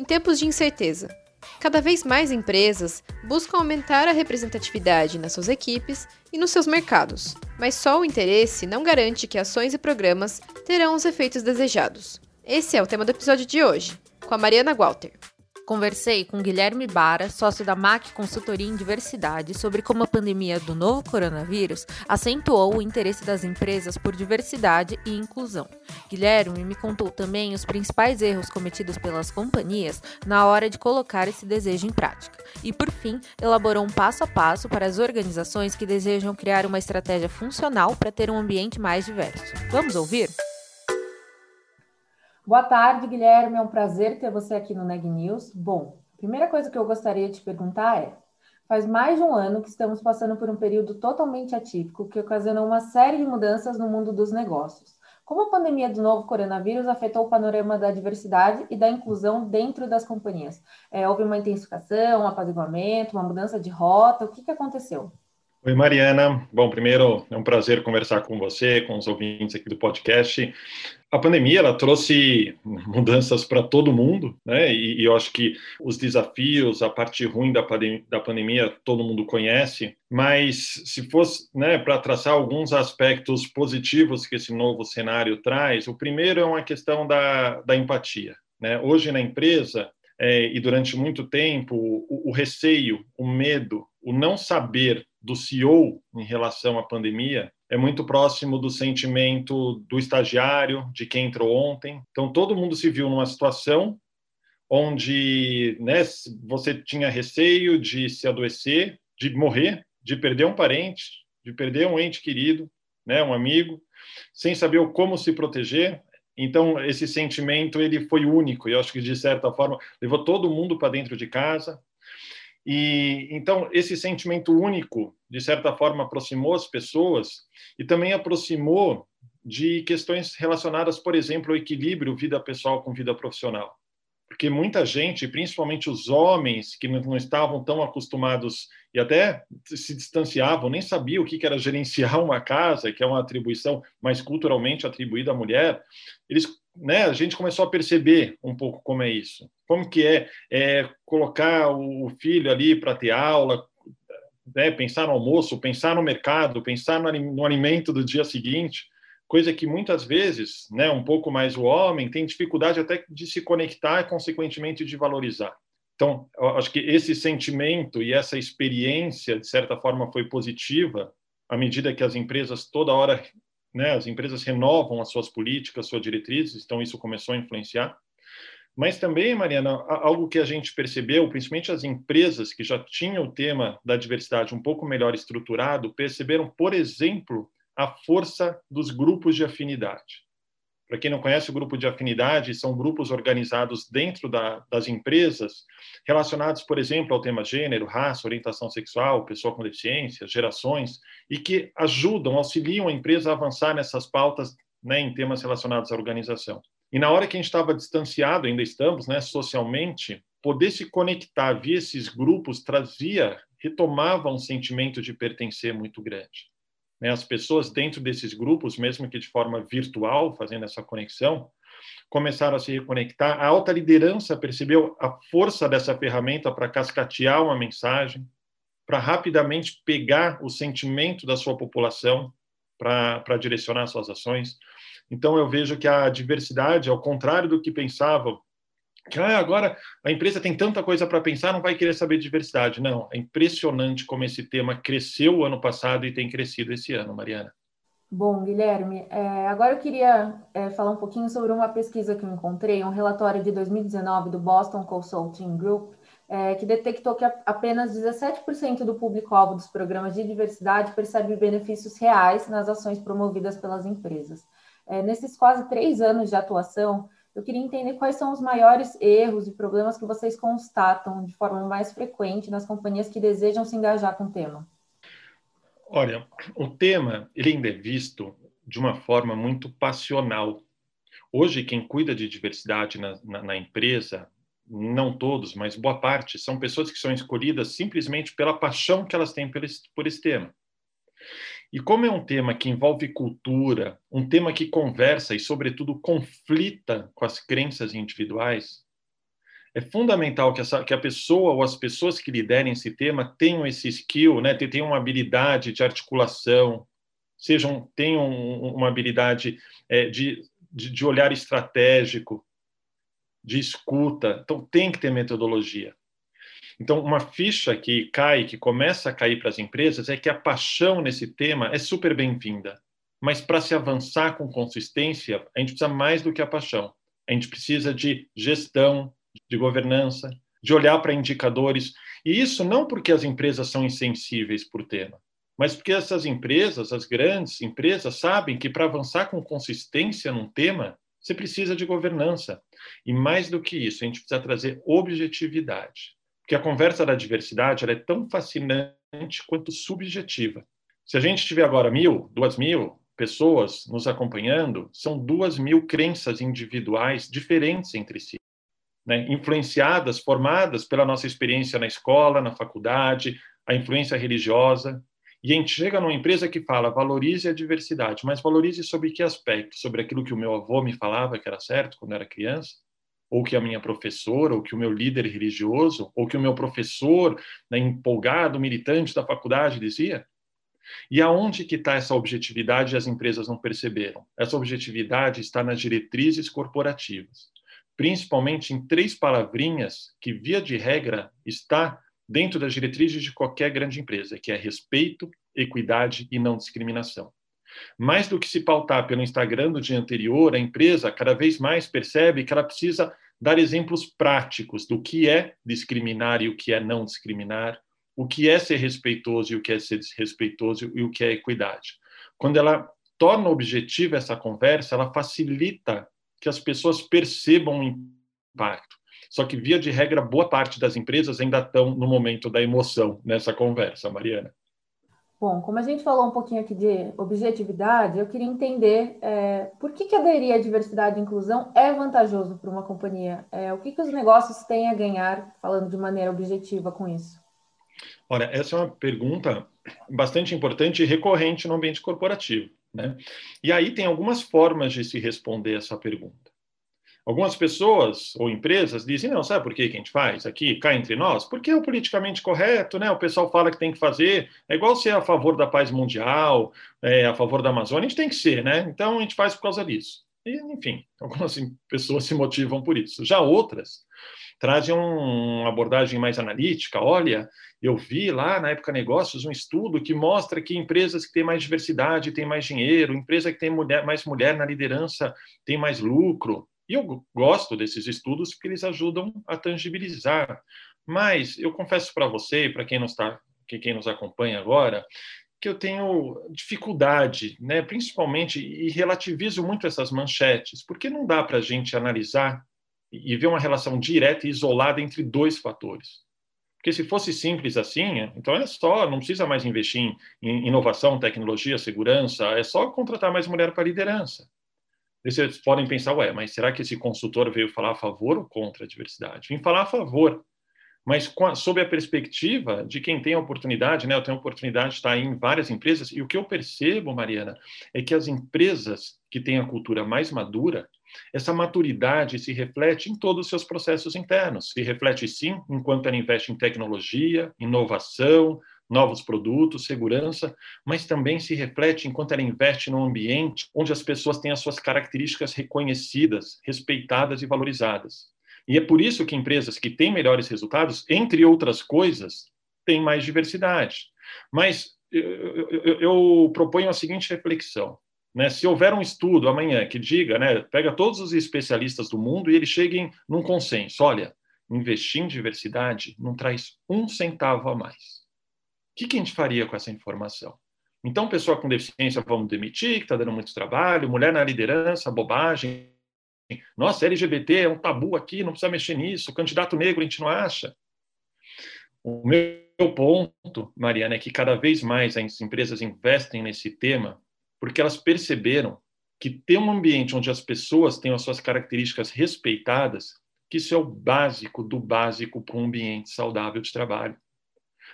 em tempos de incerteza. Cada vez mais empresas buscam aumentar a representatividade nas suas equipes e nos seus mercados, mas só o interesse não garante que ações e programas terão os efeitos desejados. Esse é o tema do episódio de hoje, com a Mariana Walter. Conversei com Guilherme Bara, sócio da MAC Consultoria em Diversidade, sobre como a pandemia do novo coronavírus acentuou o interesse das empresas por diversidade e inclusão. Guilherme me contou também os principais erros cometidos pelas companhias na hora de colocar esse desejo em prática. E, por fim, elaborou um passo a passo para as organizações que desejam criar uma estratégia funcional para ter um ambiente mais diverso. Vamos ouvir? Boa tarde, Guilherme. É um prazer ter você aqui no Neg News. Bom, a primeira coisa que eu gostaria de te perguntar é: faz mais de um ano que estamos passando por um período totalmente atípico que ocasionou uma série de mudanças no mundo dos negócios. Como a pandemia do novo coronavírus afetou o panorama da diversidade e da inclusão dentro das companhias? É, houve uma intensificação, um apaziguamento, uma mudança de rota? O que, que aconteceu? Oi, Mariana. Bom, primeiro, é um prazer conversar com você, com os ouvintes aqui do podcast a pandemia ela trouxe mudanças para todo mundo, né? E, e, eu acho que os desafios, a parte ruim da, da pandemia todo mundo conhece, mas se fosse, né, para traçar alguns aspectos positivos que esse novo cenário traz, o primeiro é uma questão da, da empatia, né? Hoje na empresa é, e durante muito tempo o, o receio, o medo, o não saber do CEO em relação à pandemia é muito próximo do sentimento do estagiário, de quem entrou ontem. Então, todo mundo se viu numa situação onde né, você tinha receio de se adoecer, de morrer, de perder um parente, de perder um ente querido, né, um amigo, sem saber como se proteger. Então, esse sentimento ele foi único e eu acho que, de certa forma, levou todo mundo para dentro de casa, e então esse sentimento único, de certa forma, aproximou as pessoas e também aproximou de questões relacionadas, por exemplo, ao equilíbrio vida pessoal com vida profissional. Porque muita gente, principalmente os homens que não estavam tão acostumados e até se distanciavam, nem sabiam o que era gerenciar uma casa, que é uma atribuição mais culturalmente atribuída à mulher, eles né, a gente começou a perceber um pouco como é isso. Como que é, é colocar o filho ali para ter aula, né, pensar no almoço, pensar no mercado, pensar no, no alimento do dia seguinte, coisa que muitas vezes, né, um pouco mais o homem tem dificuldade até de se conectar e, consequentemente, de valorizar. Então, acho que esse sentimento e essa experiência, de certa forma, foi positiva à medida que as empresas toda hora né, as empresas renovam as suas políticas, suas diretrizes, então isso começou a influenciar. Mas também, Mariana, algo que a gente percebeu, principalmente as empresas que já tinham o tema da diversidade um pouco melhor estruturado, perceberam, por exemplo, a força dos grupos de afinidade. Para quem não conhece o grupo de afinidade, são grupos organizados dentro da, das empresas, relacionados, por exemplo, ao tema gênero, raça, orientação sexual, pessoa com deficiência, gerações, e que ajudam, auxiliam a empresa a avançar nessas pautas né, em temas relacionados à organização. E na hora que a gente estava distanciado, ainda estamos, né, socialmente, poder se conectar via esses grupos trazia, retomava um sentimento de pertencer muito grande. Né? As pessoas dentro desses grupos, mesmo que de forma virtual, fazendo essa conexão, começaram a se reconectar. A alta liderança percebeu a força dessa ferramenta para cascatear uma mensagem, para rapidamente pegar o sentimento da sua população para direcionar suas ações. Então, eu vejo que a diversidade, ao contrário do que pensavam ah, agora a empresa tem tanta coisa para pensar, não vai querer saber de diversidade. Não, é impressionante como esse tema cresceu o ano passado e tem crescido esse ano, Mariana. Bom, Guilherme, é, agora eu queria é, falar um pouquinho sobre uma pesquisa que eu encontrei, um relatório de 2019 do Boston Consulting Group, é, que detectou que apenas 17% do público-alvo dos programas de diversidade percebe benefícios reais nas ações promovidas pelas empresas. É, nesses quase três anos de atuação, Eu queria entender quais são os maiores erros e problemas que vocês constatam de forma mais frequente nas companhias que desejam se engajar com o tema. Olha, o tema ele ainda é visto de uma forma muito passional. Hoje, quem cuida de diversidade na, na, na empresa, não todos, mas boa parte, são pessoas que são escolhidas simplesmente pela paixão que elas têm por esse, por esse tema. E como é um tema que envolve cultura, um tema que conversa e, sobretudo, conflita com as crenças individuais, é fundamental que, essa, que a pessoa ou as pessoas que liderem esse tema tenham esse skill, né, tenham uma habilidade de articulação, sejam tenham uma habilidade é, de, de, de olhar estratégico, de escuta. Então, tem que ter metodologia. Então, uma ficha que cai, que começa a cair para as empresas, é que a paixão nesse tema é super bem-vinda. Mas para se avançar com consistência, a gente precisa mais do que a paixão. A gente precisa de gestão, de governança, de olhar para indicadores. E isso não porque as empresas são insensíveis por tema, mas porque essas empresas, as grandes empresas, sabem que para avançar com consistência num tema, você precisa de governança. E mais do que isso, a gente precisa trazer objetividade que a conversa da diversidade é tão fascinante quanto subjetiva. Se a gente tiver agora mil, duas mil pessoas nos acompanhando, são duas mil crenças individuais diferentes entre si, né? influenciadas, formadas pela nossa experiência na escola, na faculdade, a influência religiosa. E a gente chega numa empresa que fala valorize a diversidade, mas valorize sobre que aspecto? Sobre aquilo que o meu avô me falava que era certo quando era criança? Ou que a minha professora, ou que o meu líder religioso, ou que o meu professor, né, empolgado, militante da faculdade dizia? E aonde que está essa objetividade as empresas não perceberam? Essa objetividade está nas diretrizes corporativas, principalmente em três palavrinhas que, via de regra, está dentro das diretrizes de qualquer grande empresa, que é respeito, equidade e não discriminação. Mais do que se pautar pelo Instagram do dia anterior, a empresa cada vez mais percebe que ela precisa dar exemplos práticos do que é discriminar e o que é não discriminar, o que é ser respeitoso e o que é ser desrespeitoso e o que é equidade. Quando ela torna objetiva essa conversa, ela facilita que as pessoas percebam o impacto. Só que, via de regra, boa parte das empresas ainda estão no momento da emoção nessa conversa, Mariana. Bom, como a gente falou um pouquinho aqui de objetividade, eu queria entender é, por que, que aderir à diversidade e inclusão é vantajoso para uma companhia? É, o que, que os negócios têm a ganhar, falando de maneira objetiva com isso? Olha, essa é uma pergunta bastante importante e recorrente no ambiente corporativo. Né? E aí tem algumas formas de se responder essa pergunta. Algumas pessoas ou empresas dizem, não, sabe por que a gente faz aqui, cá entre nós? Porque é o politicamente correto, né? O pessoal fala que tem que fazer, é igual ser a favor da paz mundial, é, a favor da Amazônia, a gente tem que ser, né? Então a gente faz por causa disso. E, enfim, algumas pessoas se motivam por isso. Já outras trazem uma abordagem mais analítica. Olha, eu vi lá na época negócios um estudo que mostra que empresas que têm mais diversidade têm mais dinheiro, empresa que tem mulher, mais mulher na liderança tem mais lucro. E eu gosto desses estudos porque eles ajudam a tangibilizar. Mas eu confesso para você e para quem não está, que quem nos acompanha agora, que eu tenho dificuldade, né, principalmente, e relativizo muito essas manchetes, porque não dá para a gente analisar e ver uma relação direta e isolada entre dois fatores. Porque se fosse simples assim, então é só, não precisa mais investir em inovação, tecnologia, segurança, é só contratar mais mulher para liderança. Vocês podem pensar, ué, mas será que esse consultor veio falar a favor ou contra a diversidade? Vim falar a favor, mas a, sob a perspectiva de quem tem a oportunidade, né? Eu tenho a oportunidade de estar em várias empresas, e o que eu percebo, Mariana, é que as empresas que têm a cultura mais madura, essa maturidade se reflete em todos os seus processos internos. Se reflete, sim, enquanto ela investe em tecnologia, inovação, novos produtos, segurança, mas também se reflete enquanto ela investe num ambiente onde as pessoas têm as suas características reconhecidas, respeitadas e valorizadas. E é por isso que empresas que têm melhores resultados, entre outras coisas, têm mais diversidade. Mas eu, eu, eu proponho a seguinte reflexão. Né? Se houver um estudo amanhã que diga, né, pega todos os especialistas do mundo e eles cheguem num consenso, olha, investir em diversidade não traz um centavo a mais que, que a gente faria com essa informação? Então, pessoa com deficiência, vamos demitir, que está dando muito trabalho, mulher na liderança, bobagem, nossa, LGBT é um tabu aqui, não precisa mexer nisso, candidato negro a gente não acha. O meu ponto, Mariana, é que cada vez mais as empresas investem nesse tema porque elas perceberam que ter um ambiente onde as pessoas têm as suas características respeitadas, que isso é o básico do básico para um ambiente saudável de trabalho.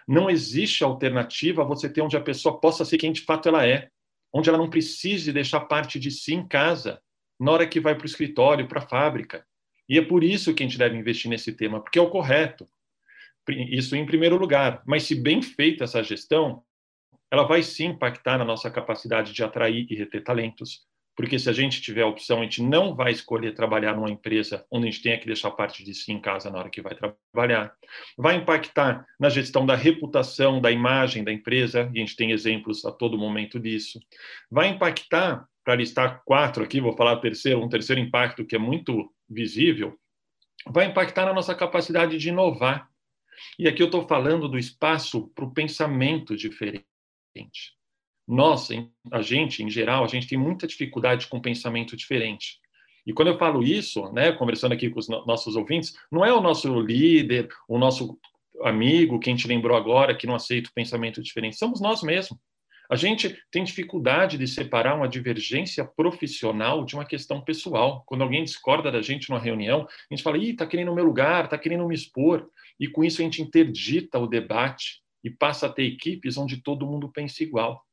Não existe alternativa a você ter onde a pessoa possa ser quem de fato ela é, onde ela não precise deixar parte de si em casa, na hora que vai para o escritório, para a fábrica. E é por isso que a gente deve investir nesse tema, porque é o correto. Isso em primeiro lugar. Mas se bem feita essa gestão, ela vai sim impactar na nossa capacidade de atrair e reter talentos. Porque se a gente tiver a opção, a gente não vai escolher trabalhar numa empresa onde a gente tenha que deixar parte de si em casa na hora que vai trabalhar. Vai impactar na gestão da reputação, da imagem da empresa, e a gente tem exemplos a todo momento disso. Vai impactar para listar quatro aqui, vou falar terceiro, um terceiro impacto que é muito visível, vai impactar na nossa capacidade de inovar. E aqui eu estou falando do espaço para o pensamento diferente. Nós, a gente, em geral, a gente tem muita dificuldade com pensamento diferente. E quando eu falo isso, né, conversando aqui com os nossos ouvintes, não é o nosso líder, o nosso amigo, quem te lembrou agora, que não aceita o pensamento diferente, somos nós mesmos. A gente tem dificuldade de separar uma divergência profissional de uma questão pessoal. Quando alguém discorda da gente numa reunião, a gente fala, ih, tá querendo o meu lugar, tá querendo me expor. E com isso a gente interdita o debate e passa a ter equipes onde todo mundo pensa igual.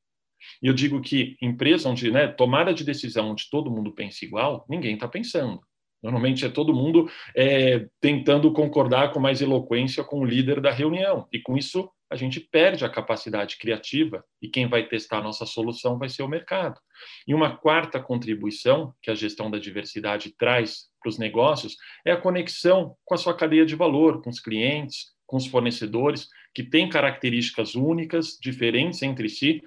E eu digo que empresa onde, né, tomada de decisão onde todo mundo pensa igual, ninguém está pensando. Normalmente é todo mundo é, tentando concordar com mais eloquência com o líder da reunião. E com isso a gente perde a capacidade criativa e quem vai testar a nossa solução vai ser o mercado. E uma quarta contribuição que a gestão da diversidade traz para os negócios é a conexão com a sua cadeia de valor, com os clientes, com os fornecedores, que têm características únicas, diferentes entre si,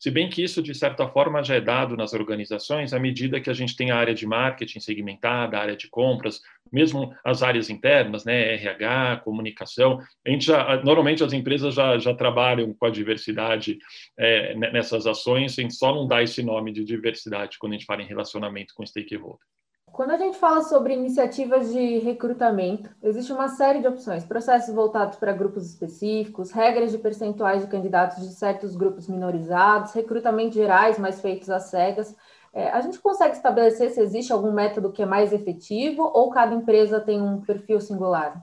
se bem que isso, de certa forma, já é dado nas organizações à medida que a gente tem a área de marketing segmentada, a área de compras, mesmo as áreas internas, né, RH, comunicação. A gente já, normalmente as empresas já, já trabalham com a diversidade é, nessas ações, a gente só não dá esse nome de diversidade quando a gente fala em relacionamento com stakeholder. Quando a gente fala sobre iniciativas de recrutamento, existe uma série de opções: processos voltados para grupos específicos, regras de percentuais de candidatos de certos grupos minorizados, recrutamentos gerais, mais feitos às cegas. É, a gente consegue estabelecer se existe algum método que é mais efetivo ou cada empresa tem um perfil singular?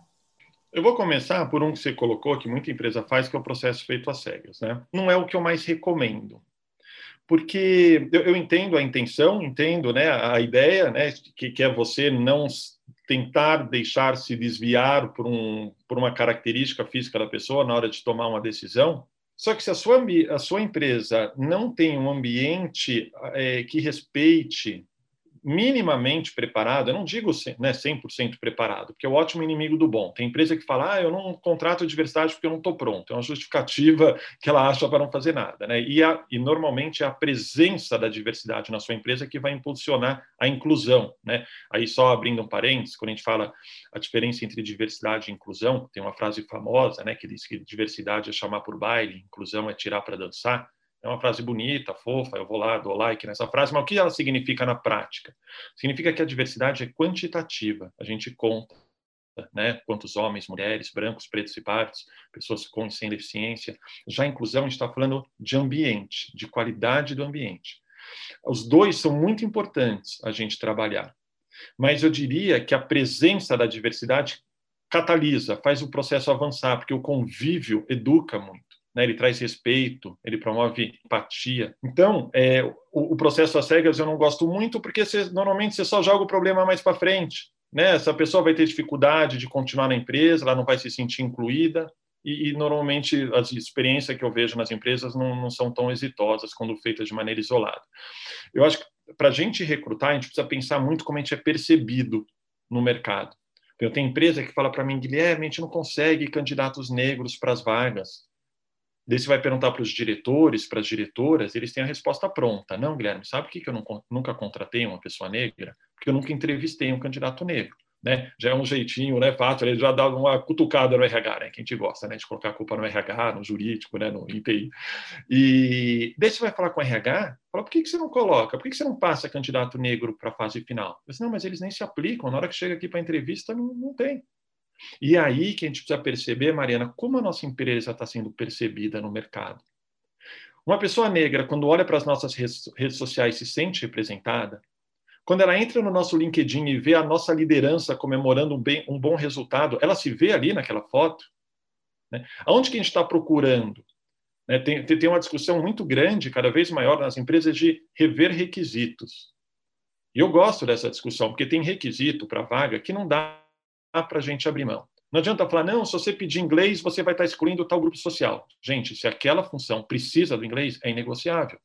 Eu vou começar por um que você colocou, que muita empresa faz, que é o processo feito às cegas. Né? Não é o que eu mais recomendo porque eu, eu, entendo a intenção, entendo né, a ideia, né, que, que é você não tentar deixar se desviar por, um, por uma característica física da pessoa na hora de tomar uma decisão. Só que se a sua, a sua empresa não tem um ambiente é, que respeite minimamente preparado, eu não digo né, 100% preparado, porque é o ótimo inimigo do bom. Tem empresa que fala, ah, eu não contrato diversidade porque eu não estou pronto. É uma justificativa que ela acha para não fazer nada. Né? E, a, e normalmente é a presença da diversidade na sua empresa que vai impulsionar a inclusão. Né? Aí só abrindo um parênteses, quando a gente fala a diferença entre diversidade e inclusão, tem uma frase famosa né, que diz que diversidade é chamar por baile, inclusão é tirar para dançar. É uma frase bonita, fofa, eu vou lá, dou like nessa frase, mas o que ela significa na prática? Significa que a diversidade é quantitativa, a gente conta. Né? Quantos homens, mulheres, brancos, pretos e pardos, pessoas com e sem deficiência. Já a inclusão, a gente está falando de ambiente, de qualidade do ambiente. Os dois são muito importantes a gente trabalhar, mas eu diria que a presença da diversidade catalisa, faz o processo avançar, porque o convívio educa muito né? ele traz respeito, ele promove empatia. Então, é, o, o, processo às cegas eu não gosto muito, porque normalmente você só joga o problema mais para frente. Né? Essa pessoa vai ter dificuldade de continuar na empresa, ela não vai se sentir incluída, e, e normalmente as experiências que eu vejo nas empresas não, não são tão exitosas quando feitas de maneira isolada. Eu acho que para a gente recrutar, a gente precisa pensar muito como a gente é percebido no mercado. Eu tenho empresa que fala para mim, Guilherme, a gente não consegue candidatos negros para as vagas. Daí você vai perguntar para os diretores, para as diretoras, eles têm a resposta pronta. Não, Guilherme, sabe por que eu não, nunca contratei uma pessoa negra? Porque eu nunca entrevistei um candidato negro. né? Já é um jeitinho, né? Fácil, ele já dá uma cutucada no RH, né? Que a gente gosta, né? De colocar a culpa no RH, no jurídico, né? No ITI. E daí você vai falar com o RH, fala, por que, que você não coloca? Por que, que você não passa candidato negro para a fase final? Eu disse, não, mas eles nem se aplicam. Na hora que chega aqui para a entrevista, não, não tem. E aí que a gente precisa perceber, Mariana, como a nossa empresa está sendo percebida no mercado. Uma pessoa negra, quando olha para as nossas redes sociais, se sente representada, quando ela entra no nosso LinkedIn e vê a nossa liderança comemorando um, bem, um bom resultado, ela se vê ali naquela foto? Né? Aonde que a gente está procurando? Né? Tem, tem uma discussão muito grande, cada vez maior nas empresas, de rever requisitos. E eu gosto dessa discussão, porque tem requisito para vaga que não dá para a gente abrir mão. Não adianta falar, não, se você pedir inglês, você vai estar tá excluindo tal grupo social. Gente, se aquela função precisa do inglês, é inegociável.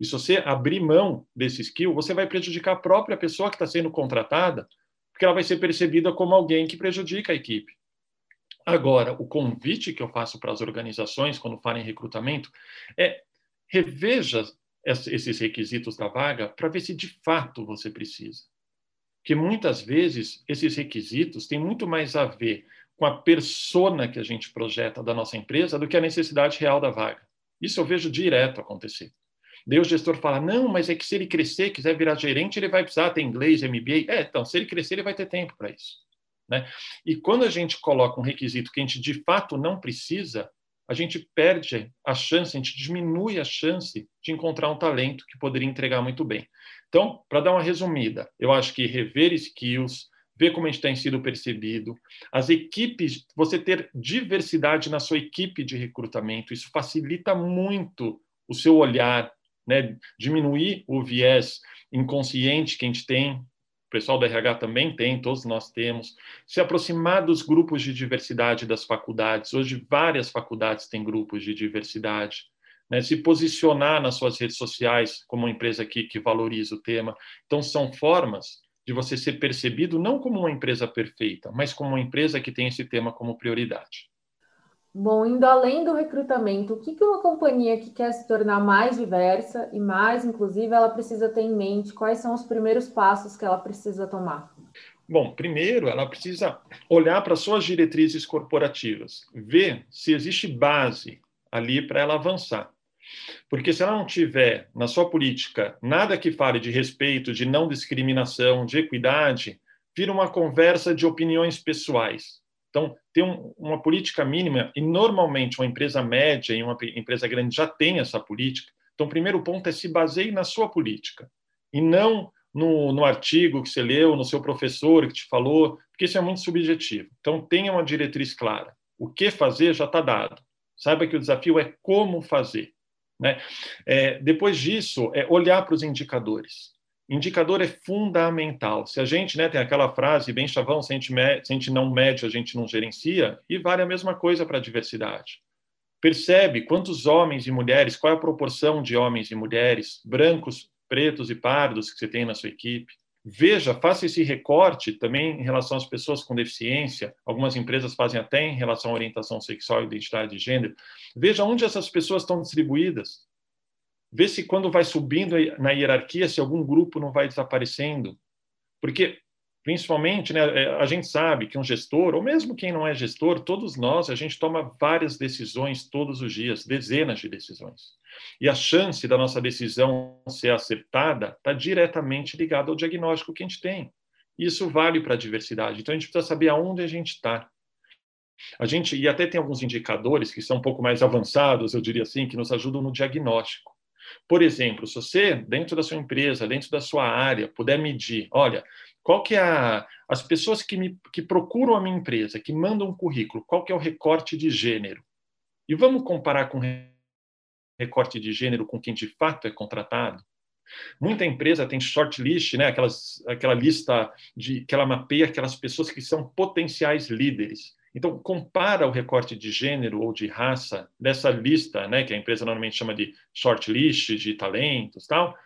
E se você abrir mão desse skill, você vai prejudicar a própria pessoa que está sendo contratada, porque ela vai ser percebida como alguém que prejudica a equipe. Agora, o convite que eu faço para as organizações quando falam em recrutamento é reveja esses requisitos da vaga para ver se de fato você precisa. Que muitas vezes esses requisitos têm muito mais a ver com a persona que a gente projeta da nossa empresa do que a necessidade real da vaga. Isso eu vejo direto acontecer. Daí o gestor fala: não, mas é que se ele crescer, quiser virar gerente, ele vai precisar ter inglês, MBA. É, então, se ele crescer, ele vai ter tempo para isso. Né? E quando a gente coloca um requisito que a gente de fato não precisa, a gente perde a chance, a gente diminui a chance de encontrar um talento que poderia entregar muito bem. Então, para dar uma resumida, eu acho que rever skills, ver como a gente tem sido percebido, as equipes, você ter diversidade na sua equipe de recrutamento, isso facilita muito o seu olhar, né, diminuir o viés inconsciente que a gente tem, o pessoal da RH também tem, todos nós temos, se aproximar dos grupos de diversidade das faculdades. Hoje, várias faculdades têm grupos de diversidade. Né, se posicionar nas suas redes sociais como uma empresa que, que valoriza o tema. Então, são formas de você ser percebido não como uma empresa perfeita, mas como uma empresa que tem esse tema como prioridade. Bom, indo além do recrutamento, o que, uma companhia que quer se tornar mais diversa e mais inclusiva, ela precisa ter em mente? Quais são os primeiros passos que ela precisa tomar? Bom, primeiro ela precisa olhar para suas diretrizes corporativas, ver se existe base ali para ela avançar. Porque se ela não tiver na sua política nada que fale de respeito, de não discriminação, de equidade, vira uma conversa de opiniões pessoais. Então, tem um, uma política mínima, e normalmente uma empresa média e uma empresa grande já tem essa política. Então, o primeiro ponto é se baseie na sua política, e não no, no artigo que você leu, no seu professor que te falou, porque isso é muito subjetivo. Então, tenha uma diretriz clara. O que fazer já está dado. Saiba que o desafio é como fazer. Né? É, depois disso, é olhar para os indicadores. Indicador é fundamental. Se a gente né, tem aquela frase bem chavão, se a, gente se a gente não mede, a gente não gerencia, e vale a mesma coisa para a diversidade. Percebe quantos homens e mulheres, qual é a proporção de homens e mulheres, brancos, pretos e pardos que você tem na sua equipe. Veja, faça esse recorte também em relação às pessoas com deficiência. Algumas empresas fazem até em relação à orientação sexual e identidade de gênero. Veja onde essas pessoas estão distribuídas Vê se quando vai subindo na hierarquia, se algum grupo não vai desaparecendo. Porque, principalmente, né, é, a gente sabe que um gestor, ou mesmo quem não é gestor, todos nós, a gente toma várias decisões todos os dias, dezenas de decisões. E a chance da nossa decisão ser acertada está diretamente ligada ao diagnóstico que a gente tem. Isso vale para a diversidade. Então, a gente precisa saber aonde a gente está. A gente, e até tem alguns indicadores que são um pouco mais avançados, eu diria assim, que nos ajudam no diagnóstico. Por exemplo, se você, dentro da sua empresa, dentro da sua área, puder medir, olha, qual que é a, as pessoas que, me, que procuram a minha empresa, que mandam um currículo, qual que é o recorte de gênero? E vamos comparar com recorte de gênero com quem de fato é contratado? Muita empresa tem shortlist, né, aquelas, aquela lista de que ela mapeia aquelas pessoas que são potenciais líderes. Então, compara o recorte de gênero ou de raça dessa lista, né, que a empresa normalmente chama de shortlist de talentos, tal.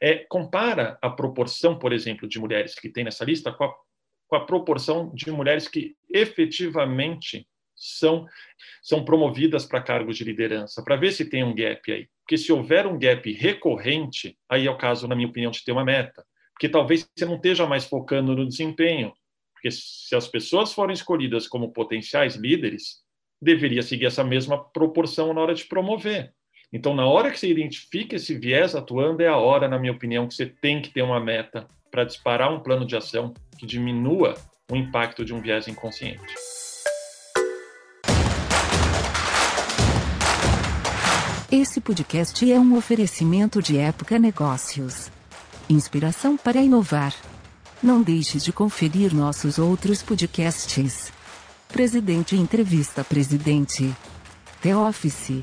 É, compara a proporção, por exemplo, de mulheres que tem nessa lista com a, com a proporção de mulheres que efetivamente são, são promovidas para cargos de liderança, para ver se tem um gap aí. Porque se houver um gap recorrente, aí é o caso, na minha opinião, de ter uma meta. Porque talvez você não esteja mais focando no desempenho, Porque se as pessoas forem escolhidas como potenciais líderes, deveria seguir essa mesma proporção na hora de promover. Então, na hora que você identifica esse viés atuando, é a hora, na minha opinião, que você tem que ter uma meta para disparar um plano de ação que diminua o impacto de um viés inconsciente. Esse podcast é um oferecimento de Época Negócios. Inspiração para inovar. Não deixe de conferir nossos outros podcasts. Presidente Entrevista Presidente. The Office.